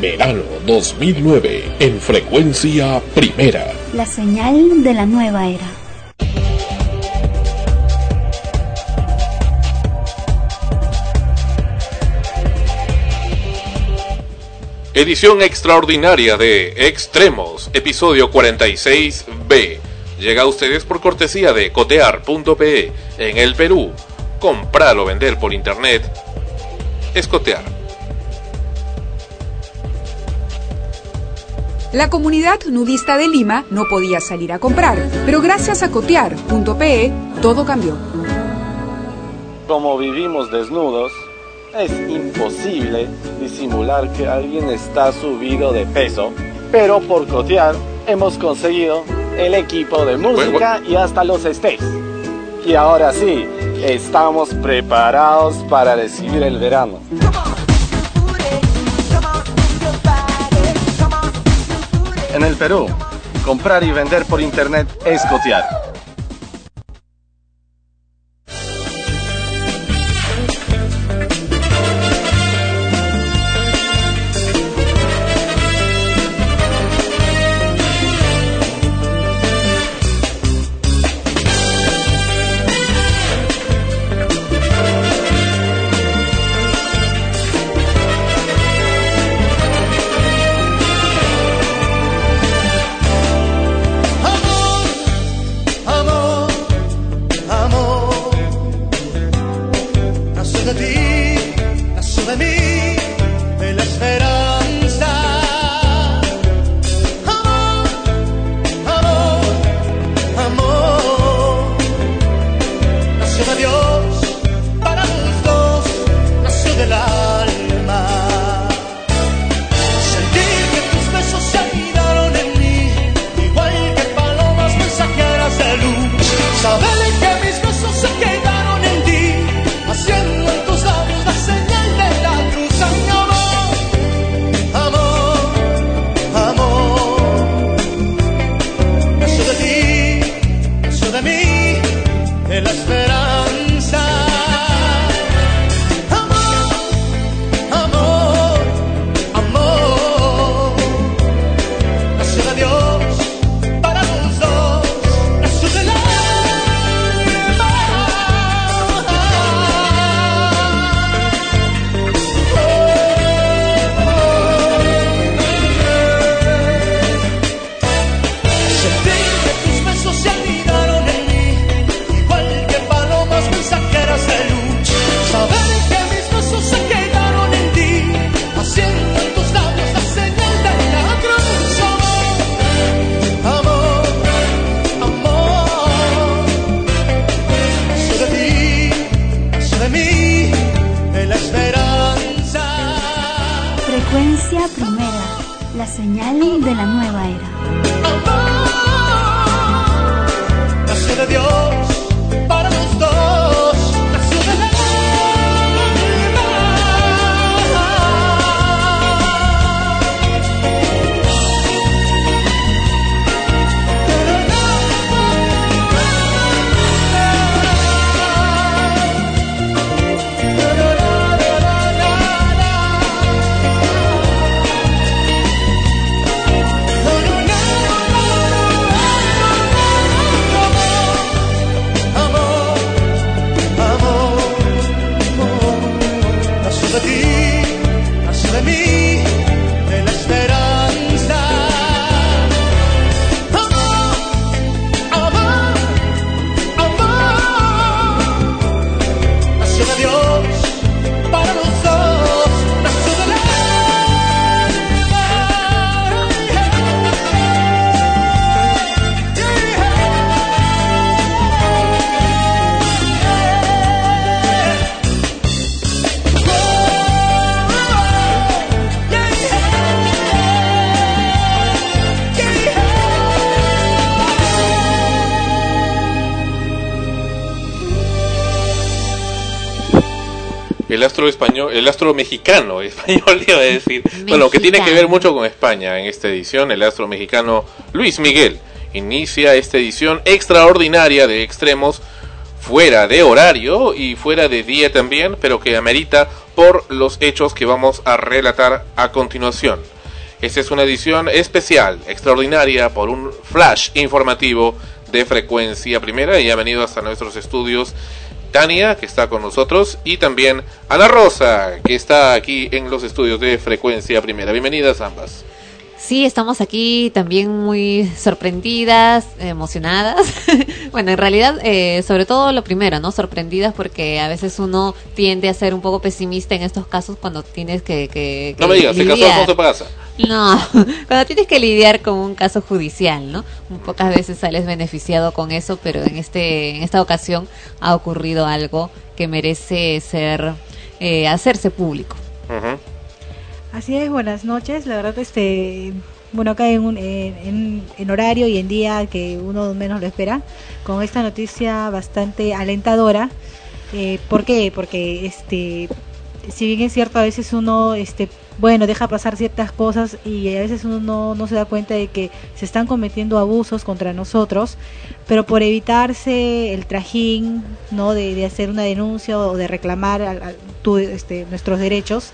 Verano 2009 en frecuencia primera. La señal de la nueva era. Edición extraordinaria de Extremos, episodio 46B. Llega a ustedes por cortesía de cotear.pe en el Perú. Comprar o vender por internet. Escotear. La comunidad nudista de Lima no podía salir a comprar, pero gracias a cotear.pe todo cambió. Como vivimos desnudos, es imposible disimular que alguien está subido de peso, pero por cotear hemos conseguido el equipo de música y hasta los stays. Y ahora sí, estamos preparados para recibir el verano. en el Perú. Comprar y vender por Internet es cotear. español, el astro mexicano, español iba a decir, bueno, que tiene que ver mucho con España en esta edición, el astro mexicano Luis Miguel inicia esta edición extraordinaria de extremos fuera de horario y fuera de día también, pero que amerita por los hechos que vamos a relatar a continuación. Esta es una edición especial, extraordinaria, por un flash informativo de frecuencia primera y ha venido hasta nuestros estudios Tania, que está con nosotros, y también Ana Rosa, que está aquí en los estudios de frecuencia primera. Bienvenidas ambas. Sí, estamos aquí también muy sorprendidas, emocionadas. bueno, en realidad, eh, sobre todo lo primero, ¿no? Sorprendidas porque a veces uno tiende a ser un poco pesimista en estos casos cuando tienes que... que, no me digas, se casó Alfonso Pagaza. No, cuando tienes que lidiar con un caso judicial, ¿no? Pocas veces sales beneficiado con eso, pero en este en esta ocasión ha ocurrido algo que merece ser eh, hacerse público. Así es, buenas noches. La verdad, este, bueno, acá en, un, en, en, horario y en día que uno menos lo espera, con esta noticia bastante alentadora. Eh, ¿Por qué? Porque, este, si bien es cierto, a veces uno, este, bueno, deja pasar ciertas cosas y a veces uno no, se da cuenta de que se están cometiendo abusos contra nosotros, pero por evitarse el trajín, ¿no? De, hacer una denuncia o de reclamar tu, este, nuestros derechos,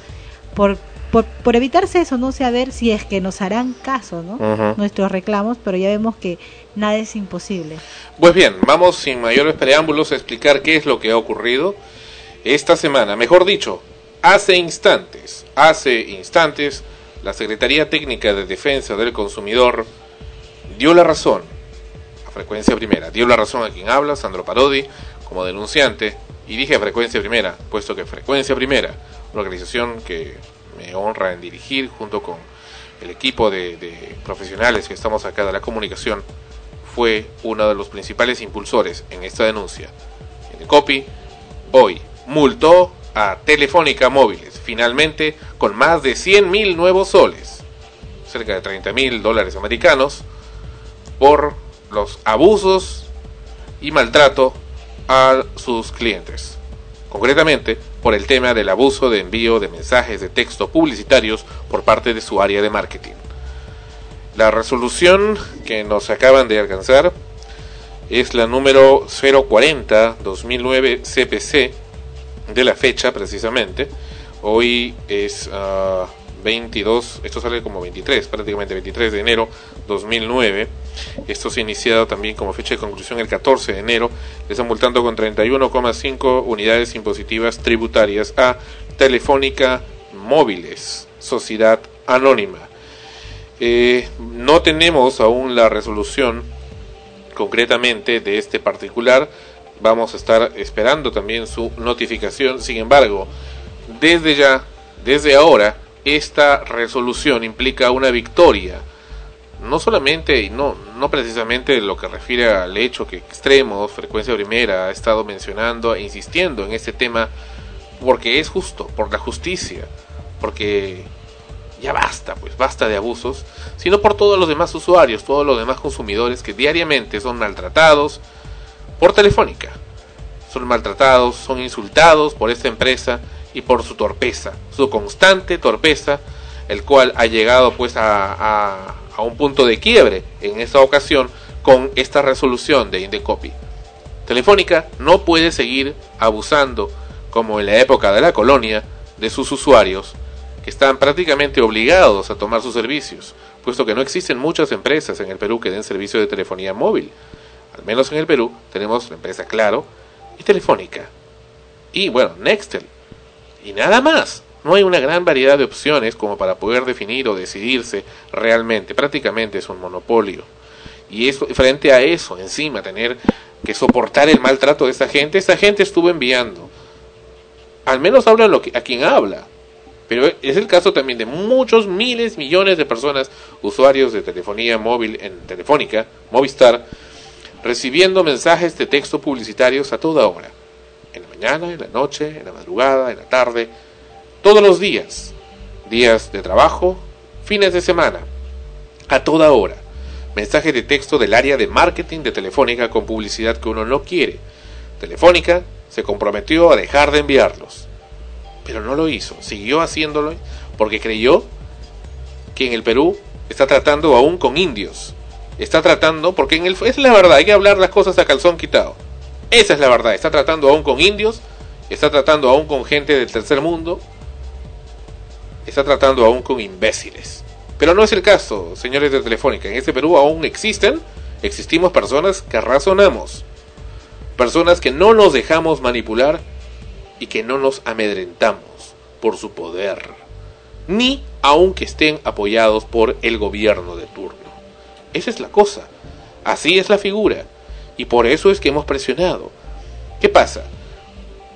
por por, por, evitarse eso, no sé, a ver si es que nos harán caso, ¿no? Uh -huh. Nuestros reclamos, pero ya vemos que nada es imposible. Pues bien, vamos sin mayores preámbulos a explicar qué es lo que ha ocurrido esta semana. Mejor dicho, hace instantes, hace instantes, la Secretaría Técnica de Defensa del Consumidor dio la razón a frecuencia primera, dio la razón a quien habla, Sandro Parodi, como denunciante, y dije a frecuencia primera, puesto que frecuencia primera, una organización que me honra en dirigir junto con el equipo de, de, profesionales que estamos acá de la comunicación, fue uno de los principales impulsores en esta denuncia. En el copy, hoy multó a Telefónica Móviles, finalmente con más de 100 mil nuevos soles, cerca de 30 mil dólares americanos, por los abusos y maltrato a sus clientes. Concretamente, por el tema del abuso de envío de mensajes de texto publicitarios por parte de su área de marketing. La resolución que nos acaban de alcanzar es la número 040-2009 CPC de la fecha precisamente. Hoy es uh, 22, esto sale como 23, prácticamente 23 de enero 2009. Esto se ha iniciado también como fecha de conclusión el 14 de enero. Le están multando con 31,5 unidades impositivas tributarias a Telefónica Móviles, Sociedad Anónima. Eh, no tenemos aún la resolución concretamente de este particular. Vamos a estar esperando también su notificación. Sin embargo, desde ya, desde ahora, esta resolución implica una victoria no solamente y no, no precisamente lo que refiere al hecho que Extremos, Frecuencia Primera, ha estado mencionando e insistiendo en este tema porque es justo, por la justicia, porque ya basta, pues basta de abusos, sino por todos los demás usuarios, todos los demás consumidores que diariamente son maltratados por Telefónica. Son maltratados, son insultados por esta empresa y por su torpeza, su constante torpeza, el cual ha llegado pues a, a, a un punto de quiebre en esta ocasión con esta resolución de Indecopy. Telefónica no puede seguir abusando, como en la época de la colonia, de sus usuarios, que están prácticamente obligados a tomar sus servicios, puesto que no existen muchas empresas en el Perú que den servicio de telefonía móvil. Al menos en el Perú tenemos la empresa Claro y Telefónica. Y bueno, Nextel. Y nada más no hay una gran variedad de opciones como para poder definir o decidirse realmente. Prácticamente es un monopolio. Y eso, frente a eso, encima, tener que soportar el maltrato de esta gente, esta gente estuvo enviando. Al menos habla lo que, a quien habla. Pero es el caso también de muchos miles, millones de personas, usuarios de telefonía móvil en Telefónica, Movistar, recibiendo mensajes de texto publicitarios a toda hora. En la mañana, en la noche, en la madrugada, en la tarde, todos los días, días de trabajo, fines de semana, a toda hora. Mensaje de texto del área de marketing de Telefónica con publicidad que uno no quiere. Telefónica se comprometió a dejar de enviarlos, pero no lo hizo, siguió haciéndolo porque creyó que en el Perú está tratando aún con indios. Está tratando, porque en el, es la verdad, hay que hablar las cosas a calzón quitado. Esa es la verdad. Está tratando aún con indios, está tratando aún con gente del tercer mundo, está tratando aún con imbéciles. Pero no es el caso, señores de Telefónica. En este Perú aún existen, existimos personas que razonamos. Personas que no nos dejamos manipular y que no nos amedrentamos por su poder. Ni aunque estén apoyados por el gobierno de turno. Esa es la cosa. Así es la figura. Y por eso es que hemos presionado. ¿Qué pasa?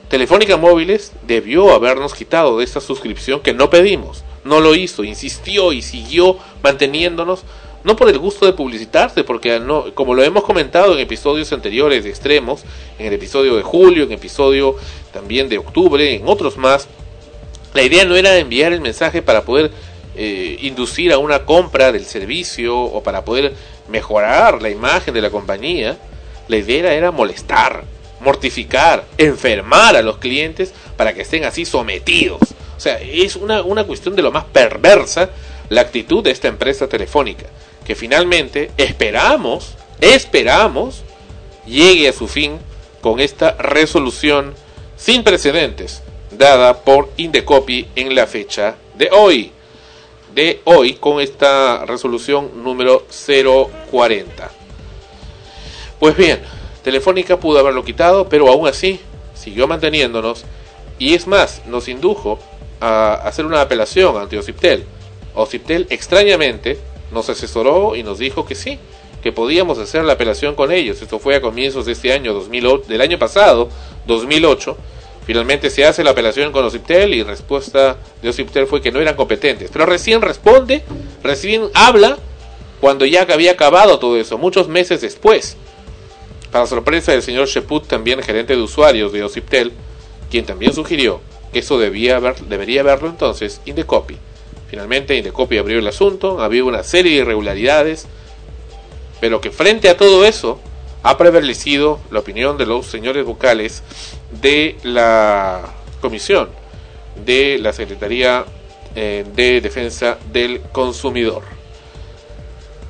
Telefónica Móviles debió habernos quitado de esta suscripción que no pedimos. No lo hizo, insistió y siguió manteniéndonos, no por el gusto de publicitarse, porque como lo hemos comentado en episodios anteriores de extremos, en el episodio de julio, en el episodio también de octubre, en otros más, la idea no era enviar el mensaje para poder eh, inducir a una compra del servicio o para poder mejorar la imagen de la compañía. La idea era molestar, mortificar, enfermar a los clientes para que estén así sometidos. O sea, es una, una cuestión de lo más perversa la actitud de esta empresa telefónica, que finalmente esperamos, esperamos, llegue a su fin con esta resolución sin precedentes dada por Indecopy en la fecha de hoy. De hoy con esta resolución número 040. Pues bien, Telefónica pudo haberlo quitado, pero aún así siguió manteniéndonos y es más, nos indujo a hacer una apelación ante Ociptel. Ociptel extrañamente nos asesoró y nos dijo que sí, que podíamos hacer la apelación con ellos. Esto fue a comienzos de este año 2008, del año pasado, 2008. Finalmente se hace la apelación con Ociptel y respuesta de Ociptel fue que no eran competentes. Pero recién responde, recién habla cuando ya había acabado todo eso, muchos meses después. Para sorpresa del señor Sheput, también gerente de usuarios de Ociptel, quien también sugirió que eso debería verlo entonces Indecopy. Finalmente Indecopy abrió el asunto, había una serie de irregularidades, pero que frente a todo eso ha prevalecido la opinión de los señores vocales de la comisión de la Secretaría eh, de Defensa del Consumidor.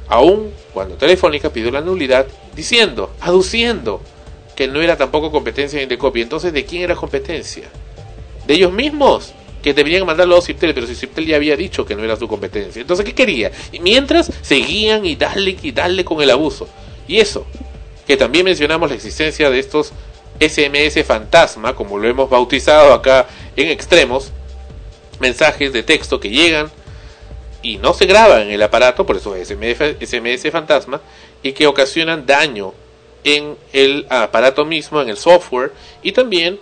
Aún cuando Telefónica pidió la nulidad diciendo, aduciendo que no era tampoco competencia de Indecopy. Entonces, ¿de quién era competencia? ¿De ellos mismos? Que deberían mandarlo a Ciptel, pero si Ciptel ya había dicho que no era su competencia. Entonces, ¿qué quería? Y mientras seguían y darle y darle con el abuso. Y eso, que también mencionamos la existencia de estos SMS fantasma, como lo hemos bautizado acá en extremos, mensajes de texto que llegan y no se graban en el aparato, por eso es SMS, fantasma, y que ocasionan daño en el aparato mismo, en el software, y también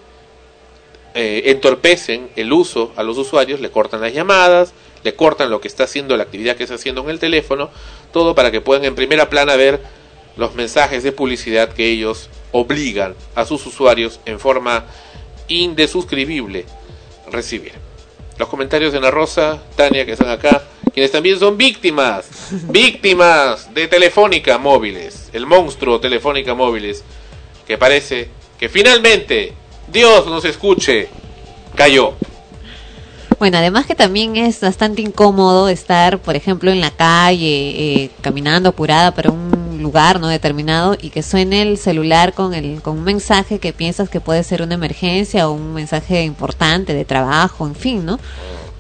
eh, entorpecen el uso a los usuarios, le cortan las llamadas, le cortan lo que está haciendo, la actividad que está haciendo en el teléfono, todo para que puedan en primera plana ver los mensajes de publicidad que ellos obligan a sus usuarios en forma indesuscribible recibir. Los comentarios de Ana Rosa, Tania, que están acá, quienes también son víctimas, víctimas de Telefónica Móviles, el monstruo Telefónica Móviles, que parece que finalmente Dios nos escuche, cayó. Bueno, además que también es bastante incómodo estar, por ejemplo, en la calle, eh, caminando apurada para un lugar no determinado y que suene el celular con el con un mensaje que piensas que puede ser una emergencia o un mensaje importante de trabajo, en fin, ¿no?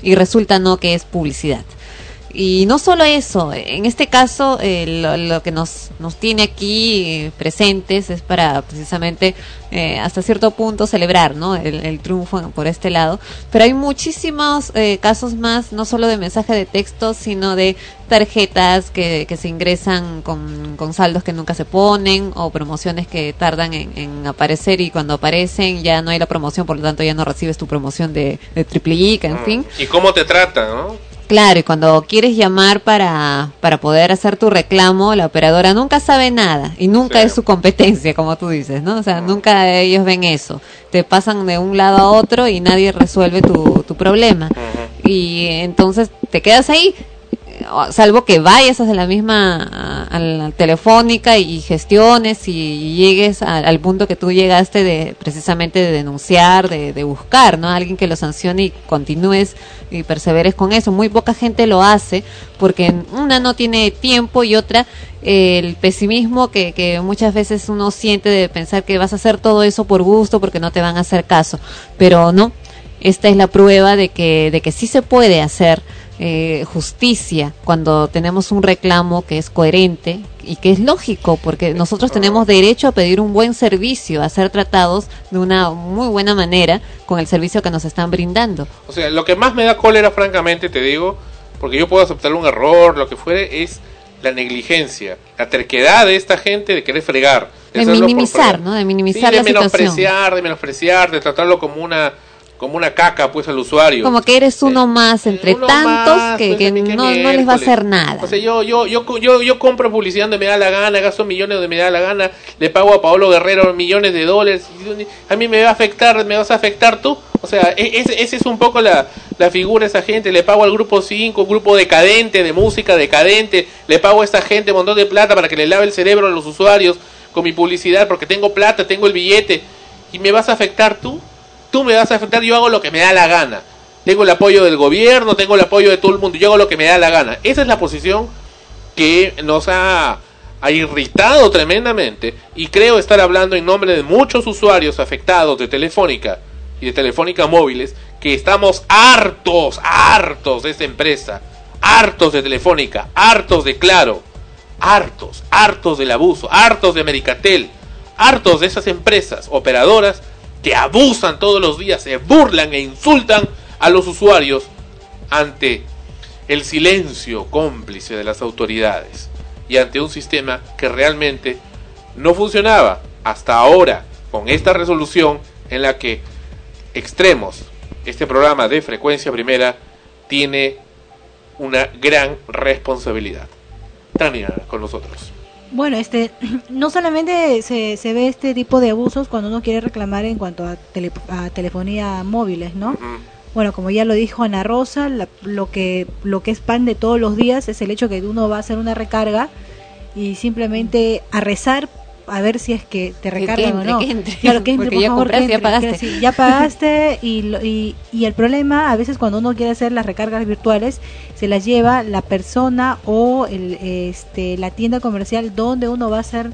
Y resulta no que es publicidad. Y no solo eso, en este caso eh, lo, lo, que nos, nos tiene aquí eh, presentes es para precisamente eh, hasta cierto punto celebrar ¿no? el, el, triunfo por este lado. Pero hay muchísimos eh, casos más, no solo de mensaje de texto, sino de tarjetas que, que se ingresan con, con, saldos que nunca se ponen o promociones que tardan en, en, aparecer y cuando aparecen ya no hay la promoción, por lo tanto ya no recibes tu promoción de, de triple I, en mm. fin. ¿Y cómo te tratan? ¿no? Claro, y cuando quieres llamar para, para poder hacer tu reclamo, la operadora nunca sabe nada y nunca sí. es su competencia, como tú dices, ¿no? O sea, nunca ellos ven eso. Te pasan de un lado a otro y nadie resuelve tu, tu problema. Uh -huh. Y entonces te quedas ahí salvo que vayas a la misma a, telefónica y gestiones y llegues al punto que tú llegaste de precisamente de denunciar, de, de buscar, ¿no? Alguien que lo sancione y continúes y perseveres con eso. Muy poca gente lo hace porque una no tiene tiempo y otra eh, el pesimismo que, que muchas veces uno siente de pensar que vas a hacer todo eso por gusto porque no te van a hacer caso. Pero no, esta es la prueba de que, de que sí se puede hacer eh, justicia cuando tenemos un reclamo que es coherente y que es lógico, porque nosotros tenemos derecho a pedir un buen servicio, a ser tratados de una muy buena manera con el servicio que nos están brindando. O sea, lo que más me da cólera, francamente, te digo, porque yo puedo aceptar un error, lo que fuere, es la negligencia, la terquedad de esta gente de querer fregar. De minimizar. ¿no? De minimizar Sí, de la situación. menospreciar, de menospreciar, de tratarlo como una como una caca pues al usuario. Como que eres uno más entre Uno tantos más, que, pues, que no, no les va a hacer nada. O sea, yo, yo, yo, yo, yo compro publicidad donde me da la gana, gasto millones donde me da la gana, le pago a Paolo Guerrero millones de dólares, a mí me va a afectar, me vas a afectar tú. O sea, e- ese, ese es un poco la, la figura de esa gente, le pago al grupo 5, un grupo decadente, de música decadente, le pago a esta gente un montón de plata para que le lave el cerebro a los usuarios con mi publicidad, porque tengo plata, tengo el billete, y me vas a afectar tú. Tú me vas a afectar, yo hago lo que me da la gana. Tengo el apoyo del gobierno, tengo el apoyo de todo el mundo, yo hago lo que me da la gana. Esa es la posición que nos ha, ha irritado tremendamente y creo estar hablando en nombre de muchos usuarios afectados de Telefónica y de Telefónica Móviles que estamos hartos, hartos de esta empresa, hartos de Telefónica, hartos de Claro, hartos, hartos del abuso, hartos de Americatel, hartos de esas empresas operadoras que abusan todos los días, se burlan e insultan a los usuarios ante el silencio cómplice de las autoridades y ante un sistema que realmente no funcionaba hasta ahora con esta resolución en la que Extremos, este programa de frecuencia primera, tiene una gran responsabilidad. Tania, con nosotros. Bueno, este, no solamente se, se ve este tipo de abusos cuando uno quiere reclamar en cuanto a, tele- a telefonía móviles, ¿no? Bueno, como ya lo dijo Ana Rosa, la- lo que lo que es pan de todos los días es el hecho que uno va a hacer una recarga y simplemente a rezar a ver si es que te Que recargan entre, o no. que entre. Claro, que entre, Porque por ya favor, que ya entre. pagaste. Quiero decir, ya pagaste y, lo- y, y el problema a veces cuando uno quiere hacer las recargas virtuales se las lleva la persona o el, este, la tienda comercial donde uno va a hacer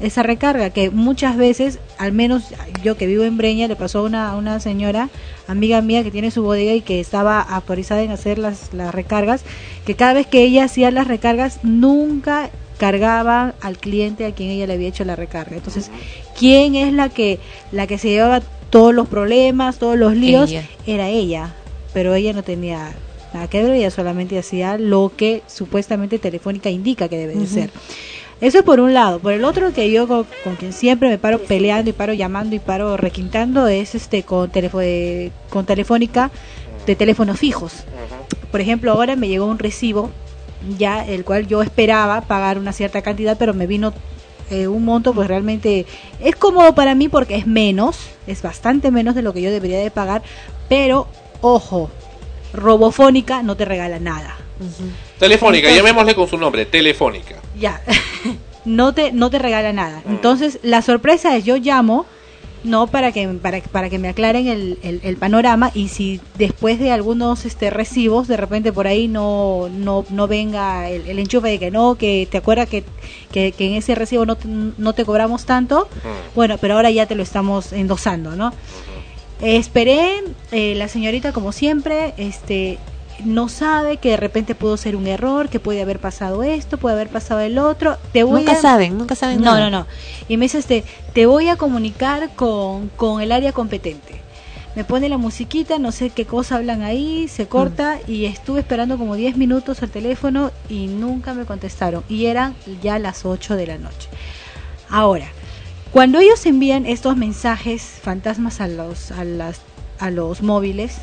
esa recarga que muchas veces, al menos yo que vivo en Breña, le pasó a una, una señora, amiga mía que tiene su bodega y que estaba autorizada en hacer las, las recargas, que cada vez que ella hacía las recargas nunca cargaba al cliente a quien ella le había hecho la recarga. Entonces, ¿quién es la que la que se llevaba todos los problemas, todos los líos? Ella. Era ella, pero ella no tenía nada que ver, ella solamente hacía lo que supuestamente Telefónica indica que debe de ser. Eso es por un lado. Por el otro, que yo con, con quien siempre me paro peleando y paro llamando y paro requintando es este con, telefo- de- con Telefónica de teléfonos fijos. Por ejemplo, ahora me llegó un recibo ya el cual yo esperaba pagar una cierta cantidad, pero me vino eh, un monto pues realmente es cómodo para mí porque es menos, es bastante menos de lo que yo debería de pagar, pero ojo, Robofónica no te regala nada. Telefónica, Entonces- llamémosle con su nombre, Telefónica. Ya, no te no te regala nada. Entonces, la sorpresa es yo llamo no para que para, para que me aclaren el, el, el panorama y si después de algunos este recibos de repente por ahí no no, no venga el, el enchufe de que no que te acuerdas que, que, que en ese recibo no, te- no te cobramos tanto bueno pero ahora ya te lo estamos endosando no esperé eh, la señorita como siempre este no sabe que de repente pudo ser un error que puede haber pasado esto puede haber pasado el otro te voy Nunca a- saben, nunca saben no, nada. no, no. Y me dice este, te voy a comunicar con, con el área competente. Me pone la musiquita, no sé qué cosa hablan ahí, se corta y estuve esperando como 10 minutos al teléfono y nunca me contestaron. Y eran ya las 8 de la noche. Ahora, cuando ellos envían estos mensajes fantasmas a los, a las, a los móviles,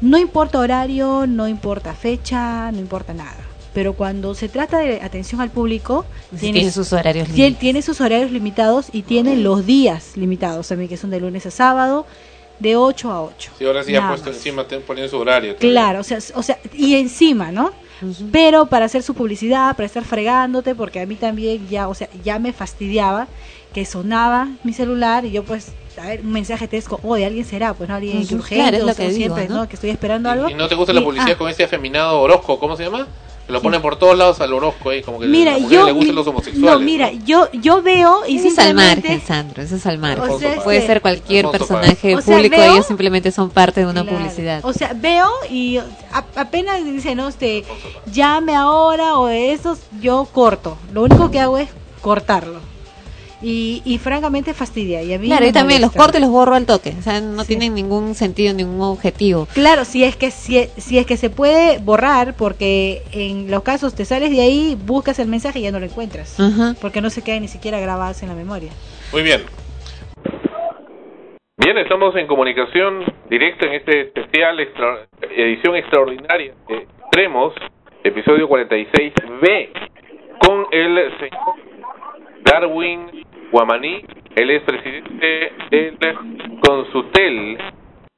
no importa horario, no importa fecha, no importa nada. Pero cuando se trata de atención al público, Sí, tiene sus horarios tiene sus horarios limitados y tiene los días limitados también, que son de lunes a sábado, de 8 a 8. Sí, ahora sí ha puesto más. encima, te- poniendo su horario. Claro, o sea, o sea, y encima, ¿no? pero para hacer su publicidad, para estar fregándote, porque a mí también ya, o sea, ya me fastidiaba que sonaba mi celular y yo pues a ver, un mensaje texto, oh, de alguien será, pues no alguien urgente, claro, es o lo que digo, siempre, ¿no? ¿no? Que estoy esperando algo. ¿Y no te gusta la publicidad ah, con ese afeminado Orozco? ¿Cómo se llama? Que Lo ponen por todos lados al Orozco ahí, como que Mira, a la mujer yo le gustan mi- los homosexuales. No, mira, yo yo veo y Eso es al margen, Sandro, eso es al margen. O sea, Puede ser cualquier Alfonso personaje. O sea, público, veo- ellos simplemente son parte de una Claro. publicidad. O sea, veo y a- apenas dice, no, este, llame ahora o de esos, yo corto. Lo único que hago es cortarlo. Y, y francamente fastidia. Y a mí Claro, y también los molesta. corto y los borro al toque. O sea, no Sí. tienen ningún sentido, ningún objetivo. Claro, si es que si, si es que se puede borrar, porque en los casos te sales de ahí, buscas el mensaje y ya no lo encuentras, porque no se quedan ni siquiera grabados en la memoria. Muy bien. Bien, estamos en comunicación directa en este especial extra- edición extraordinaria de Extremos, episodio 46B, con el señor Darwin Guamaní, él es presidente del Consutel,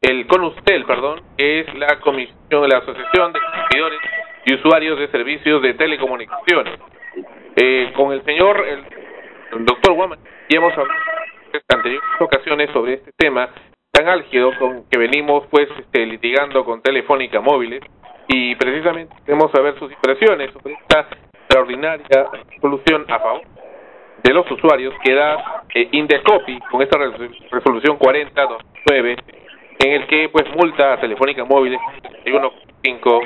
el CONUSTEL, perdón, que es la comisión, la Asociación de Consumidores y Usuarios de Servicios de Telecomunicaciones. Eh, con el señor, el, doctor Guamaní, ya hemos hablado en anteriores ocasiones sobre este tema tan álgido con que venimos pues este, litigando con Telefónica Móviles y precisamente queremos saber sus impresiones sobre esta extraordinaria solución a favor de los usuarios que da eh, Indecopy con esta resolu- resolución 4029 en el que pues multa Telefónica Móviles 1.5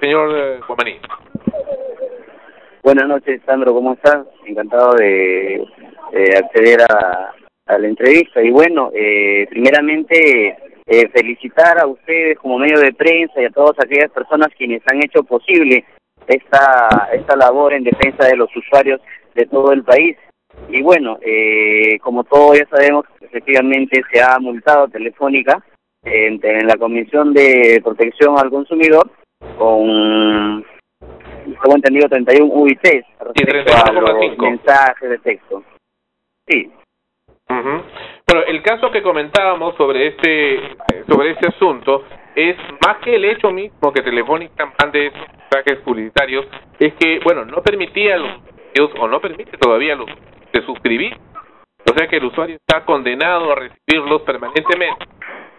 señor eh, Guamaní Buenas noches, Sandro, ¿cómo estás? Encantado de eh, acceder a, a la entrevista. Y bueno, eh, primeramente eh, felicitar a ustedes como medio de prensa y a todas aquellas personas quienes han hecho posible esta, esta labor en defensa de los usuarios de todo el país. Y bueno, eh, como todos ya sabemos, efectivamente se ha multado Telefónica en, en la Comisión de Protección al Consumidor con tengo entendido 31 UITs respecto a los 31,5. mensajes de texto. Sí, Ujú. Pero el caso que comentábamos sobre este sobre este asunto es más que el hecho mismo que Telefónica mande esos mensajes publicitarios es que bueno no permitía a los o no permite todavía los de suscribir. O sea que el usuario está condenado a recibirlos permanentemente.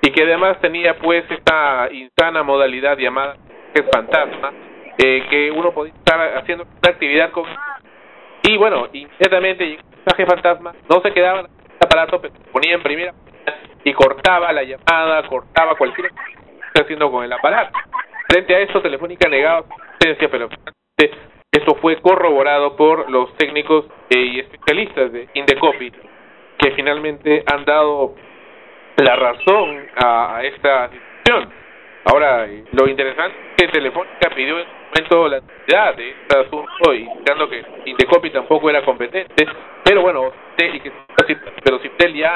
Y que además tenía pues esta insana modalidad llamada que es fantasma eh, que uno podía estar haciendo una actividad con y bueno inmediatamente llegó el mensaje fantasma. No se quedaba en el aparato pero se ponía en primera y cortaba la llamada cortaba cualquier cosa que esté haciendo con el aparato. Frente a eso Telefónica negaba su existencia pero esto fue corroborado por los técnicos eh, y especialistas de Indecopy que finalmente han dado la razón a, esta situación. Ahora, lo interesante es que Telefónica pidió en su momento la nulidad de este asunto, indicando que Indecopy tampoco era competente, pero bueno, y que, pero ya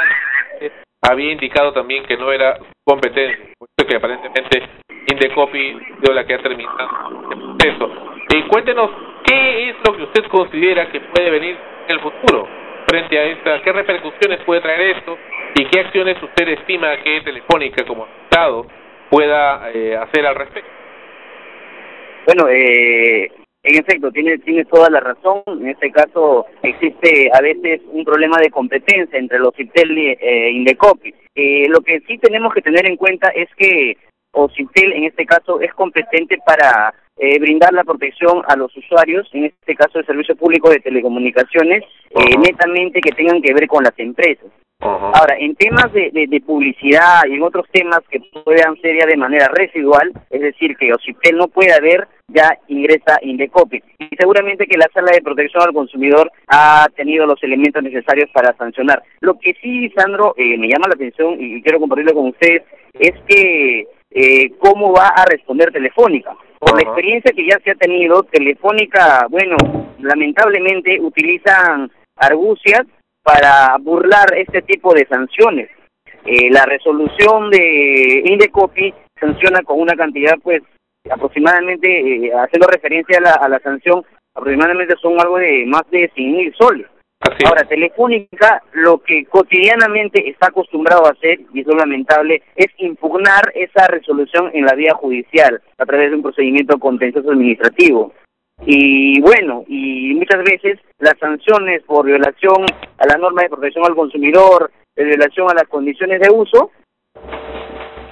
había indicado también que no era competencia, por eso que aparentemente Indecopy dio la que ha terminado el proceso. Y cuéntenos, ¿qué es lo que usted considera que puede venir en el futuro frente a esta? ¿Qué repercusiones puede traer esto? ¿Y qué acciones usted estima que Telefónica como Estado pueda eh, hacer al respecto? Bueno, eh, en efecto, tiene, tiene toda la razón. En este caso existe a veces un problema de competencia entre los Citel y eh, Indecopi. Eh, lo que sí tenemos que tener en cuenta es que Ocitel en este caso es competente para eh, brindar la protección a los usuarios, en este caso el servicio público de telecomunicaciones, eh, netamente que tengan que ver con las empresas. Ahora, en temas de, de, de publicidad y en otros temas que puedan ser ya de manera residual, es decir, que Ocitel no puede haber, ya ingresa Indecopi. Y seguramente que la Sala de Protección al Consumidor ha tenido los elementos necesarios para sancionar. Lo que sí, Sandro, eh, me llama la atención y quiero compartirlo con ustedes, es que eh, cómo va a responder Telefónica. Por la experiencia que ya se ha tenido, Telefónica, bueno, lamentablemente utilizan argucias para burlar este tipo de sanciones. Eh, la resolución de Indecopi sanciona con una cantidad, pues, aproximadamente, eh, haciendo referencia a la, a la sanción, aproximadamente son algo de más de 100 mil soles. Ahora, Telefónica lo que cotidianamente está acostumbrado a hacer, y eso es lamentable, es impugnar esa resolución en la vía judicial a través de un procedimiento contencioso administrativo. Y bueno, y muchas veces las sanciones por violación a la norma de protección al consumidor, de violación a las condiciones de uso,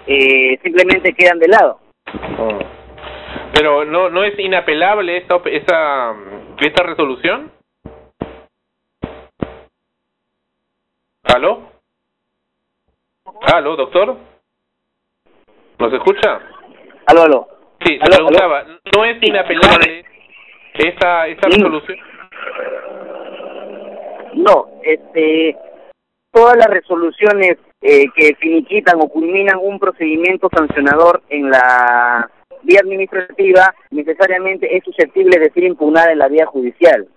eh, simplemente quedan de lado. Oh. Pero no no es inapelable esta esta esta resolución. ¿Aló? ¿Aló, doctor? ¿Nos escucha? Aló, aló. Sí, se preguntaba, ¿no es inapelable esta, esta resolución? No, este, todas las resoluciones eh, que finiquitan o culminan un procedimiento sancionador en la vía administrativa necesariamente es susceptible de ser impugnada en la vía judicial.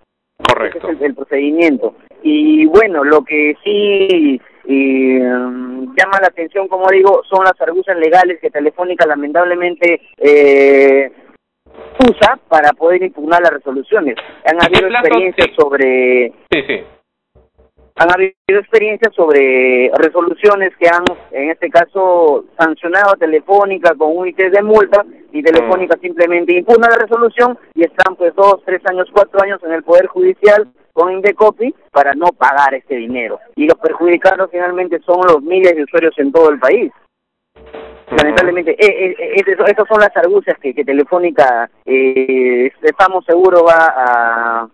Correcto. Ese es el, procedimiento. Y bueno, lo que sí mm, llama la atención, como digo, son las argucias legales que Telefónica lamentablemente eh, usa para poder impugnar las resoluciones. Han habido experiencias sobre... Sí, sí han habido experiencias sobre resoluciones que han, en este caso, sancionado a Telefónica con un IT de multa y Telefónica mm. simplemente impugna la resolución y están pues dos, tres años, cuatro años en el Poder Judicial con Indecopy para no pagar este dinero. Y los perjudicados finalmente son los miles de usuarios en todo el país. Mm. Lamentablemente, eh, eh, eh esas son las argucias que, que Telefónica, eh, estamos seguros, va a,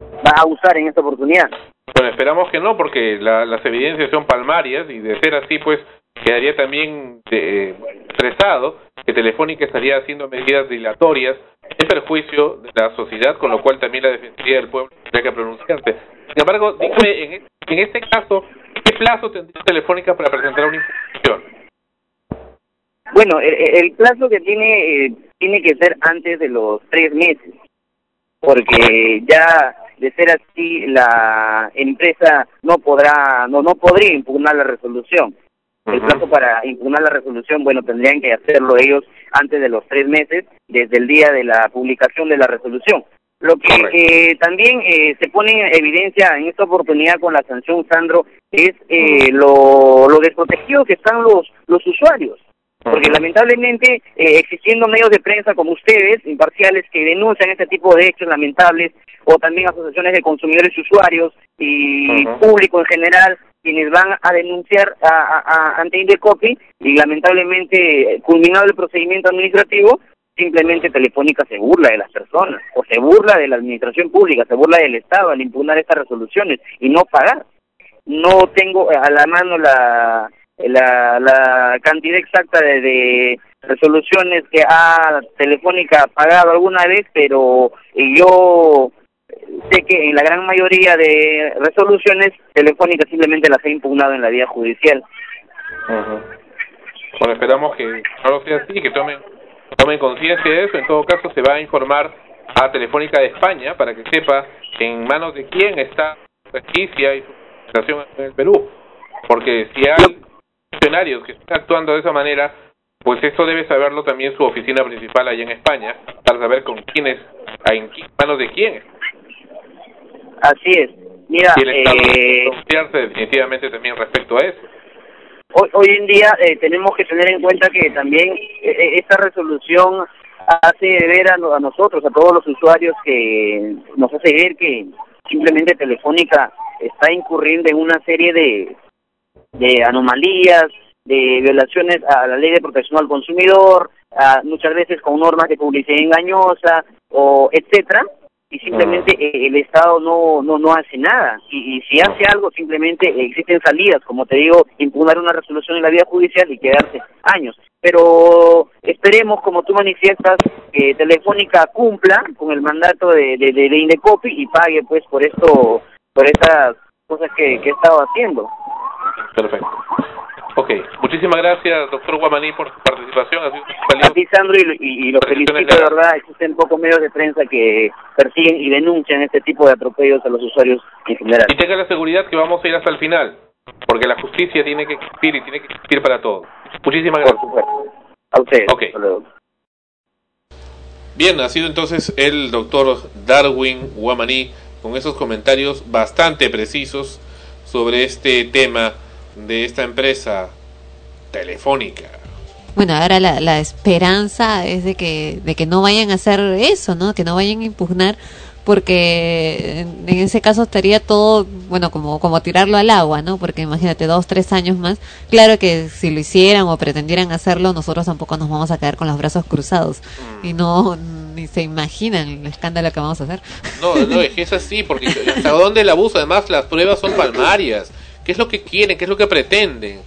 va a usar en esta oportunidad. Bueno, esperamos que no, porque las evidencias son palmarias y de ser así, pues quedaría también eh, expresado que Telefónica estaría haciendo medidas dilatorias en perjuicio de la sociedad, con lo cual también la Defensoría del Pueblo tendría que pronunciarse. Sin embargo, dígame, en, en este caso, ¿qué plazo tendría Telefónica para presentar una información? Bueno, el, plazo que tiene eh, tiene que ser antes de los tres meses, porque ya de ser así la empresa no podrá no no podría impugnar la resolución. El plazo para impugnar la resolución bueno tendrían que hacerlo ellos antes de los tres meses desde el día de la publicación de la resolución. Lo que eh, también eh, se pone en evidencia en esta oportunidad con la sanción Sandro es eh, lo, lo desprotegidos que están los los usuarios porque lamentablemente, eh, existiendo medios de prensa como ustedes, imparciales, que denuncian este tipo de hechos lamentables, o también asociaciones de consumidores y usuarios, y público en general, quienes van a denunciar a, ante Indecopi, y lamentablemente, culminado el procedimiento administrativo, simplemente Telefónica se burla de las personas, o se burla de la administración pública, se burla del Estado al impugnar estas resoluciones y no pagar. No tengo a la mano la la, la cantidad exacta de, resoluciones que ha Telefónica pagado alguna vez, pero yo sé que en la gran mayoría de resoluciones Telefónica simplemente las ha impugnado en la vía judicial. Bueno, esperamos que lo sea así, que tomen, tomen conciencia de eso. En todo caso, se va a informar a Telefónica de España para que sepa en manos de quién está la justicia y su situación en el Perú. Porque si hay funcionarios que están actuando de esa manera, pues eso debe saberlo también su oficina principal allá en España, para saber con quiénes, en manos de quién. Así es. Mira, y el Estado eh, definitivamente también respecto a eso. Hoy, hoy en día eh, tenemos que tener en cuenta que también eh, esta resolución hace ver a, a, nosotros, a todos los usuarios, que nos hace ver que simplemente Telefónica está incurriendo en una serie de, de anomalías, de violaciones a la ley de protección al consumidor, muchas veces con normas de publicidad engañosa o etcétera y simplemente ah. el Estado no no no hace nada. Y, si hace algo simplemente existen salidas como te digo impugnar una resolución en la vía judicial y quedarse años. Pero esperemos como tú manifiestas que Telefónica cumpla con el mandato de de, de, Indecopi y pague pues por esto por estas cosas que, que he estado haciendo Perfecto. Ok, muchísimas gracias, doctor Guamaní, por su participación. A ti, Sandro, y, lo felicito, de verdad. Existen pocos medios de prensa que persiguen y denuncian este tipo de atropellos a los usuarios en general. Y tenga la seguridad que vamos a ir hasta el final, porque la justicia tiene que existir y tiene que existir para todos. Muchísimas gracias. A ustedes. Ok. Bien, ha sido entonces el doctor Darwin Guamaní con esos comentarios bastante precisos sobre este tema de esta empresa telefónica. Bueno, ahora la, la esperanza es de que, de que no vayan a hacer eso, ¿no? Que no vayan a impugnar porque en, ese caso estaría todo, bueno, como, como tirarlo al agua, ¿no? Porque imagínate, dos, tres años más. Claro que si lo hicieran o pretendieran hacerlo, nosotros tampoco nos vamos a quedar con los brazos cruzados. Y no, ni se imaginan el escándalo que vamos a hacer. No, no, es que es así, porque hasta dónde el abuso, además las pruebas son palmarias. ¿Qué es lo que quieren? ¿Qué es lo que pretenden?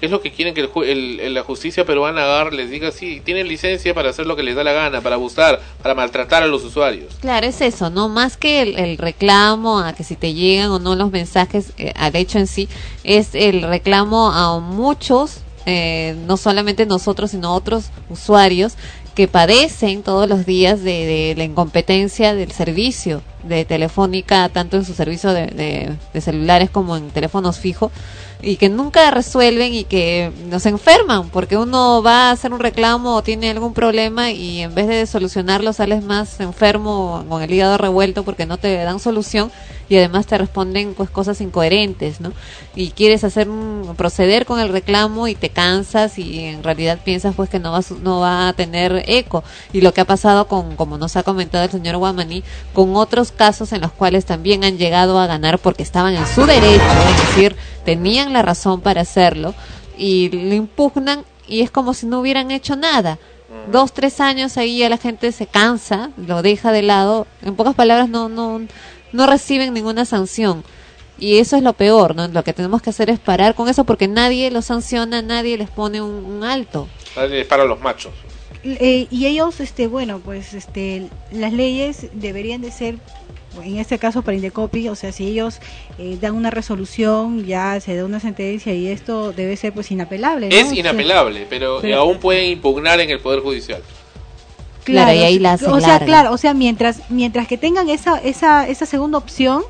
¿Qué es lo que quieren que el, el- la justicia peruana agarre, les diga, sí, tienen licencia para hacer lo que les da la gana, para abusar, para maltratar a los usuarios? Claro, es eso, ¿no? Más que el, el reclamo a que si te llegan o no los mensajes, eh, al hecho en sí, es el reclamo a muchos, eh, no solamente nosotros, sino otros usuarios que padecen todos los días de, de la incompetencia del servicio de telefónica, tanto en su servicio de, de- de celulares como en teléfonos fijos, y que nunca resuelven y que nos enferman porque uno va a hacer un reclamo o tiene algún problema y en vez de solucionarlo sales más enfermo con el hígado revuelto porque no te dan solución y además te responden pues cosas incoherentes, ¿no? Y quieres hacer un proceder con el reclamo y te cansas y en realidad piensas pues que no va no va a tener eco y lo que ha pasado con como nos ha comentado el señor Guamaní con otros casos en los cuales también han llegado a ganar porque estaban en su derecho, es decir, tenían la razón para hacerlo y lo impugnan y es como si no hubieran hecho nada. Dos, tres años ahí ya la gente se cansa, lo deja de lado, en pocas palabras no, no, no reciben ninguna sanción. Y eso es lo peor, ¿no? Lo que tenemos que hacer es parar con eso porque nadie los sanciona, nadie les pone un, un alto. Dale Para los machos. Eh, y ellos, este, bueno, pues, este, las leyes deberían de ser, en este caso para Indecopi, o sea, si ellos eh, dan una resolución, ya se da una sentencia y esto debe ser, pues, inapelable. ¿no? O Es sea, inapelable, pero, pero- aún pueden impugnar en el Poder Judicial. Claro, y ahí la hacen O sea, larga. claro, o sea, mientras, mientras que tengan esa, esa, esa segunda opción,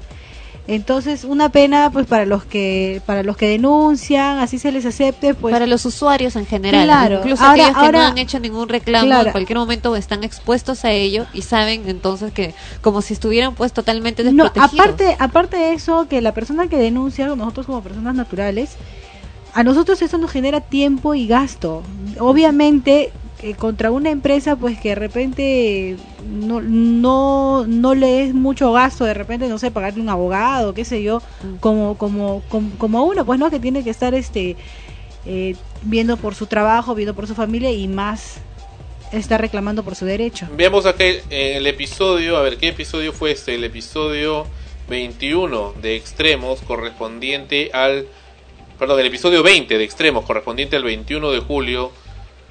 entonces una pena, pues, para los que, para los que denuncian, así se les acepte, pues, Para los usuarios en general, Claro, incluso ahora- aquellos que no han hecho ningún reclamo, Claro. en cualquier momento están expuestos a ello y saben entonces que como si estuvieran pues totalmente No, desprotegidos. aparte, aparte de eso, que la persona que denuncia, nosotros como personas naturales, a nosotros eso nos genera tiempo y gasto. Obviamente, eh, contra una empresa, pues que de repente no, no, no le es mucho gasto, de repente, no sé, pagarle un abogado, qué sé yo, Mm. como, como, como, como uno, pues no, que tiene que estar este eh, viendo por su trabajo, viendo por su familia y más está reclamando por su derecho. Veamos acá en el episodio, a ver, ¿qué episodio fue este? El episodio 21 de Extremos, correspondiente al... Perdón, el episodio 20 de Extremos, correspondiente al 21 de julio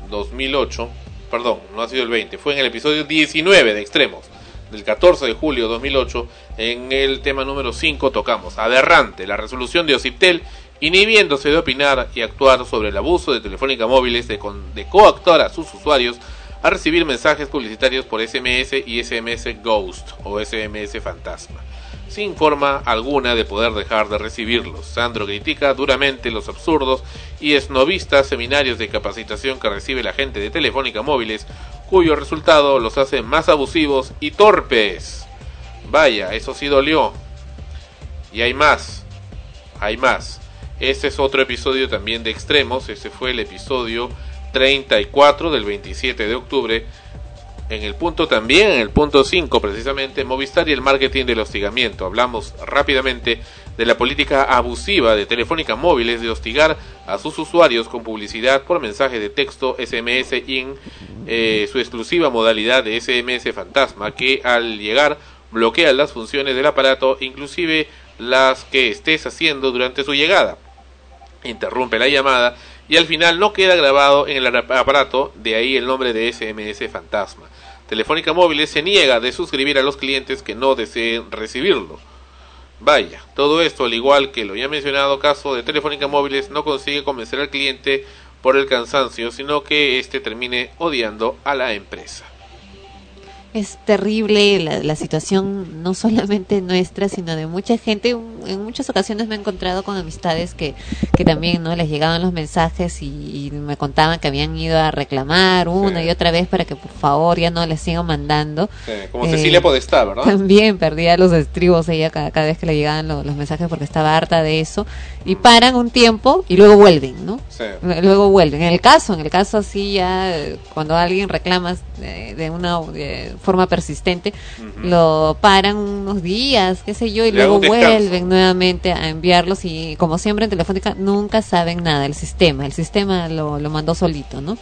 2008. Perdón, no ha sido el 20, fue en el episodio 19 de Extremos, del 14 de julio 2008. En el tema número 5 tocamos Aberrante, la resolución de Ociptel inhibiéndose de opinar y actuar sobre el abuso de Telefónica Móviles de, con- de coactuar a sus usuarios a recibir mensajes publicitarios por SMS y SMS Ghost o SMS Fantasma, sin forma alguna de poder dejar de recibirlos. Sandro critica duramente los absurdos y esnovistas seminarios de capacitación que recibe la gente de Telefónica Móviles, cuyo resultado los hace más abusivos y torpes. Vaya, eso sí dolió. Y hay más, hay más. Este es otro episodio también de Extremos, este fue el episodio 34 del 27 de octubre. En el punto también, en el punto 5 precisamente, Movistar y el marketing del hostigamiento. Hablamos rápidamente de la política abusiva de Telefónica Móviles de hostigar a sus usuarios con publicidad por mensaje de texto SMS en eh, su exclusiva modalidad de SMS fantasma que al llegar bloquea las funciones del aparato, inclusive las que estés haciendo durante su llegada interrumpe la llamada y al final no queda grabado en el aparato, de ahí el nombre de SMS Fantasma. Telefónica Móviles se niega de suscribir a los clientes que no deseen recibirlo. Vaya, todo esto, al igual que lo ya mencionado caso de Telefónica Móviles, no consigue convencer al cliente por el cansancio, sino que éste termine odiando a la empresa. Es terrible la, la situación, no solamente nuestra, sino de mucha gente. En muchas ocasiones me he encontrado con amistades que, que también no les llegaban los mensajes y, y me contaban que habían ido a reclamar una Sí. y otra vez para que por favor ya no les sigan mandando. Sí, como Eh, Cecilia Podestá, ¿verdad? También perdía los estribos ella cada, cada vez que le llegaban lo- los mensajes porque estaba harta de eso. Y paran un tiempo y luego vuelven, ¿no? Sí. Luego vuelven. En el caso, en el caso así ya, eh, cuando alguien reclama eh, de una de forma persistente, lo paran unos días, qué sé yo, y Le luego vuelven nuevamente a enviarlos y como siempre en Telefónica nunca saben nada, el sistema, el sistema lo, lo mandó solito, ¿no?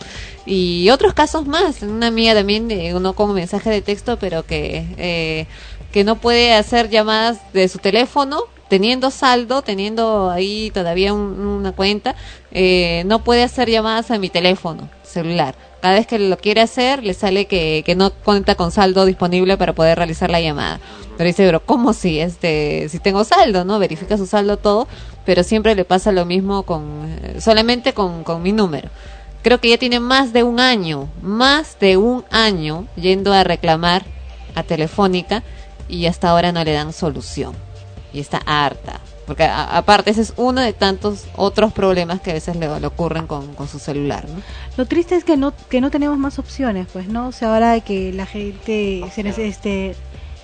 Y otros casos más, una mía también, eh, uno como mensaje de texto, pero que, eh, que no puede hacer llamadas de su teléfono, teniendo saldo, teniendo ahí todavía un- una cuenta, eh, no puede hacer llamadas a mi teléfono celular. Cada vez que lo quiere hacer, le sale que, no cuenta con saldo disponible para poder realizar la llamada. Pero dice, pero ¿cómo si este, si tengo saldo, no? Verifica su saldo todo, pero siempre le pasa lo mismo con, eh, solamente con, con mi número. Creo que ya tiene más de un año, más de un año yendo a reclamar a Telefónica y hasta ahora no le dan solución. Y está harta. Porque a- aparte ese es uno de tantos otros problemas que a veces le, le ocurren con, con su celular, ¿no? Lo triste es que no que no tenemos más opciones, pues, ¿no? O sea, ahora que la gente se este,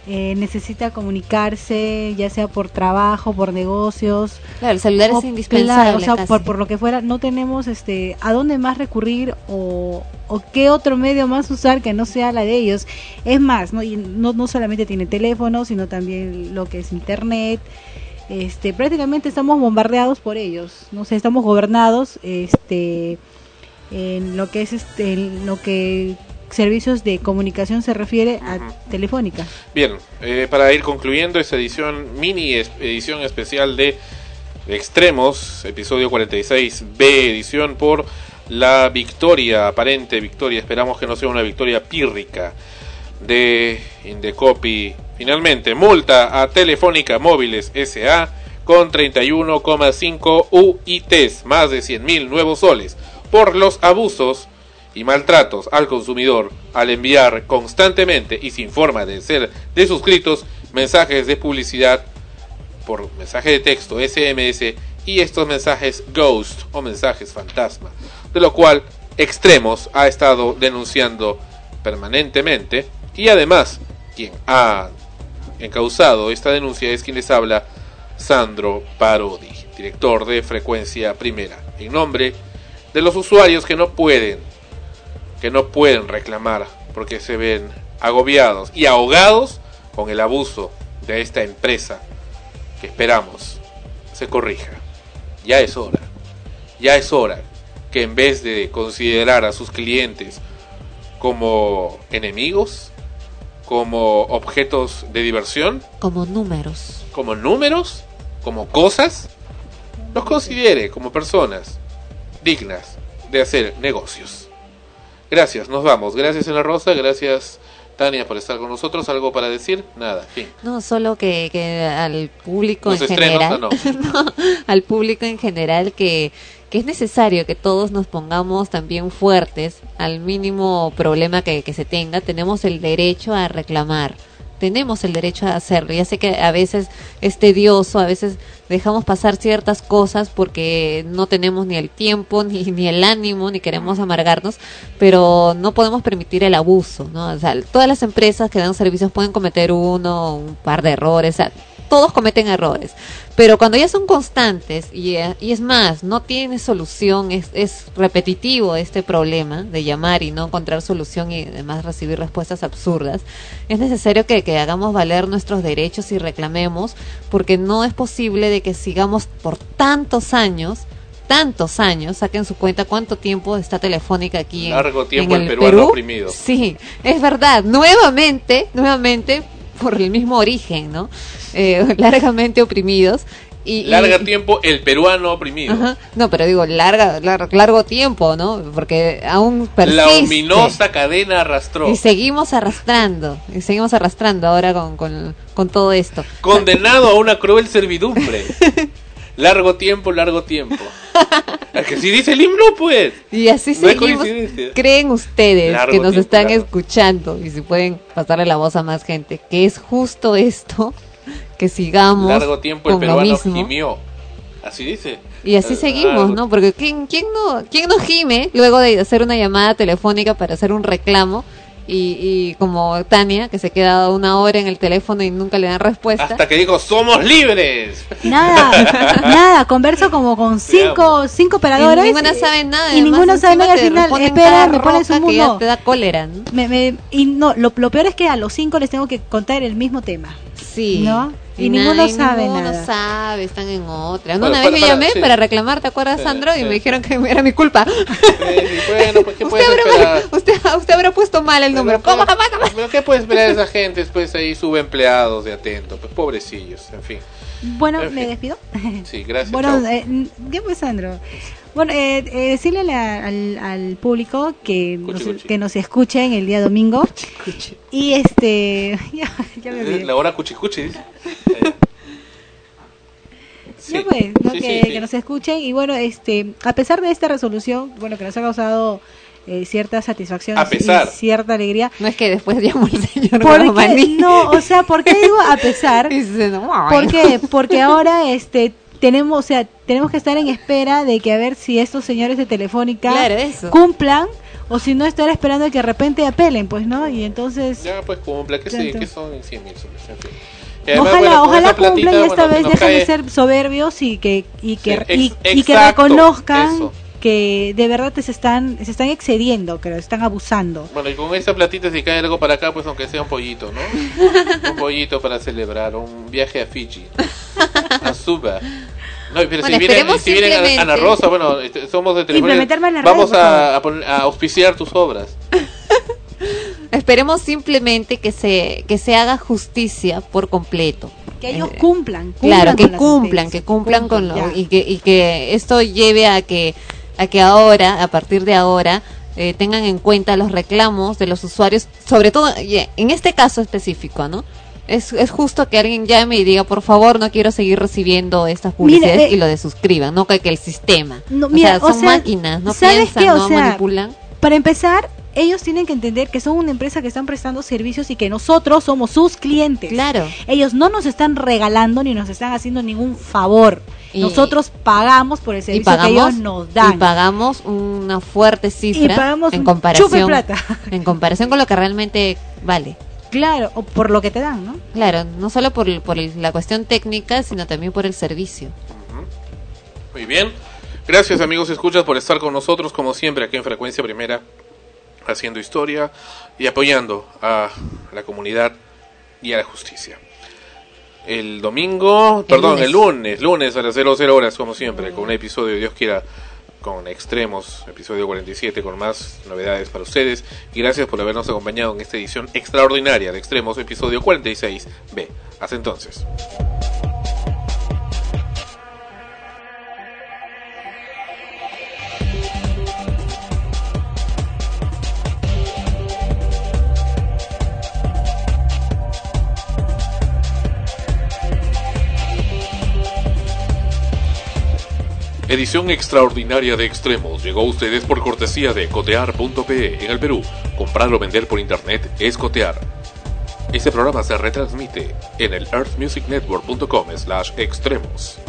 eh, necesita comunicarse, ya sea por trabajo, por negocios. Claro, el celular o- es indispensable. claro, o sea, casi. por, por lo que fuera, no tenemos este a dónde más recurrir o, o qué otro medio más usar que no sea la de ellos. Es más, no, y no, no solamente tiene teléfono, sino también lo que es internet. Este, prácticamente estamos bombardeados por ellos, no sé, estamos gobernados este en lo que es este en lo que servicios de comunicación se refiere a telefónica. Bien, eh, para ir concluyendo esta edición, mini edición especial de Extremos, episodio 46B, edición por la victoria, aparente victoria, esperamos que no sea una victoria pírrica de Indecopy. Finalmente, multa a Telefónica Móviles SA con 31,5 UITs, más de 100.000 nuevos soles, por los abusos y maltratos al consumidor al enviar constantemente y sin forma de ser de suscritos mensajes de publicidad por mensaje de texto SMS y estos mensajes ghost o mensajes fantasma, de lo cual Extremos ha estado denunciando permanentemente y además quien ha encausado esta denuncia es quien les habla Sandro Parodi, director de Frecuencia Primera, en nombre de los usuarios que no pueden que no pueden reclamar porque se ven agobiados y ahogados con el abuso de esta empresa que esperamos se corrija. Ya es hora, ya es hora que en vez de considerar a sus clientes como enemigos, como objetos de diversión, Como números. como números, como cosas, los considere como personas dignas de hacer negocios. Gracias, nos vamos. Gracias en la Rosa, gracias Tania por estar con nosotros. ¿Algo para decir? Nada, fin. No, solo que, que al público Los en general, no, No, al público en general que, que es necesario que todos nos pongamos también fuertes al mínimo problema que, que se tenga. Tenemos el derecho a reclamar. Tenemos el derecho a hacerlo. Ya sé que a veces es tedioso, a veces dejamos pasar ciertas cosas porque no tenemos ni el tiempo, ni, ni el ánimo, ni queremos amargarnos, pero no podemos permitir el abuso, ¿no? O sea, todas las empresas que dan servicios pueden cometer uno, un par de errores, o sea, todos cometen errores, pero cuando ya son constantes y, eh, y es más, no tiene solución, es, es repetitivo este problema de llamar y no encontrar solución y además recibir respuestas absurdas, es necesario que, que hagamos valer nuestros derechos y reclamemos, porque no es posible de que sigamos por tantos años tantos años, saquen su cuenta cuánto tiempo está Telefónica aquí en, Largo tiempo en el el peruano Perú. oprimido. Sí, es verdad, nuevamente, nuevamente por el mismo origen, ¿no? Eh, largamente oprimidos. Y, y- Larga tiempo el peruano oprimido. Ajá. No, pero digo, larga, lar- largo tiempo, ¿no? Porque aún persiste. La ominosa cadena arrastró. Y seguimos arrastrando, y seguimos arrastrando ahora con, con, con todo esto. Condenado a una cruel servidumbre. Largo tiempo, largo tiempo. Es que si dice el himno, pues. Y así No seguimos. ¿Creen ustedes Largo que nos tiempo, están largo. escuchando y si pueden pasarle la voz a más gente? Que es justo esto, que sigamos Largo tiempo el con lo peruano mismo. gimió. Así dice. Y así Eh, seguimos, ¿no? Porque ¿quién, quién, no, ¿quién no gime luego de hacer una llamada telefónica para hacer un reclamo? Y, y como Tania, que se queda una hora en el teléfono y nunca le dan respuesta. Hasta que dijo, somos libres. Nada, nada, converso como con cinco, cinco operadores. Y ninguna sabe nada. Y ninguno sabe nada y al final, espera, me ponen su roca que ya mundo. te da cólera, ¿no? Me, me- y no, lo, lo peor es que a los cinco les tengo que contar el mismo tema. Sí. ¿No? Y, na- ninguno y sabe ninguno nada. sabe, están en otra. No, Bueno, una para- vez yo para- llamé sí. para reclamar, ¿te acuerdas, Sí, Sandro? Y sí. me dijeron que era mi culpa. Y bueno, pues ¿qué usted, habrá, esperar? usted, usted habrá puesto mal el número. ¿Cómo jamás, jamás? Pero ¿qué puede esperar esa gente? Después ahí sube empleados de atento. Pues pobrecillos, en fin. Bueno, En me fin. despido. Sí, gracias. Bueno, eh, ¿qué pues, Sandro? Bueno, eh, eh, decirle a la- al, al público que nos, Cuchi, que nos escuchen el día domingo. Y este. Ya, ya me olvidé. La hora cuchicuchi. dice. Eh, sí. pues, ¿no? Sí, que, sí, sí. que nos escuchen. Y bueno, este a pesar de esta resolución, bueno, que nos ha causado eh, cierta satisfacción A pesar. y cierta alegría. No es que después llamó el señor ¿Por qué? No, o sea, ¿por qué digo a pesar? Y dice, no, ¿Por qué? Porque ahora este tenemos, o sea, tenemos que estar en espera de que a ver si estos señores de Telefónica Claro, cumplan o si no estar esperando que de repente apelen, pues, ¿no? Y entonces Ya, pues cumpla, que sí, que son 100 mil soles, en fin. Además, ojalá, bueno, ojalá cumplan y esta bueno, vez dejen de cae- ser soberbios y que y que Sí, y, ex- y que exacto, reconozcan eso. Que de verdad se están se están excediendo, que lo están abusando. Bueno, y con esa platita, si cae algo para acá, pues aunque sea un pollito, ¿no? un pollito para celebrar, un viaje a Fiji, a Suba. No, pero Bueno, si viene, esperemos si viene Ana simplemente- Rosa, bueno, este, somos de la vamos a, a, poner- a auspiciar tus obras. Esperemos simplemente que se, que se haga justicia por completo. Que ellos Eh, cumplan, cumplan Claro, que cumplan, que cumplan con lo, ya. y que, y que esto lleve a que, a que ahora, a partir de ahora, eh, tengan en cuenta los reclamos de los usuarios, sobre todo en este caso específico, ¿no? Es, es justo que alguien llame y diga, por favor, no quiero seguir recibiendo estas publicidades Mira, eh, y lo desuscriban, no que, que el sistema. No, o sea, son o sea, máquinas, no ¿sabes piensan, qué? No sea, manipulan. Para empezar, ellos tienen que entender que son una empresa que están prestando servicios y que nosotros somos sus clientes. Claro. Ellos no nos están regalando ni nos están haciendo ningún favor. Y- nosotros pagamos por el Y servicio pagamos, que ellos nos dan. y pagamos una fuerte cifra pagamos en comparación chupe plata. en comparación con lo que realmente vale. Claro, o por lo que te dan, ¿no? Claro, no solo por, el- por el- la cuestión técnica, sino también por el servicio. Muy bien. Gracias amigos escuchas por estar con nosotros como siempre aquí en Frecuencia Primera haciendo historia y apoyando a la comunidad y a la justicia. El domingo, perdón, el lunes, lunes a las 00 horas como siempre con un episodio Dios quiera con extremos, episodio 47 con más novedades para ustedes y gracias por habernos acompañado en esta edición extraordinaria de extremos, episodio 46B. Hasta entonces. Edición extraordinaria de Extremos llegó a ustedes por cortesía de cotear.pe en el Perú. Comprar o vender por internet es cotear. Este programa se retransmite en el earthmusicnetwork.com slash extremos.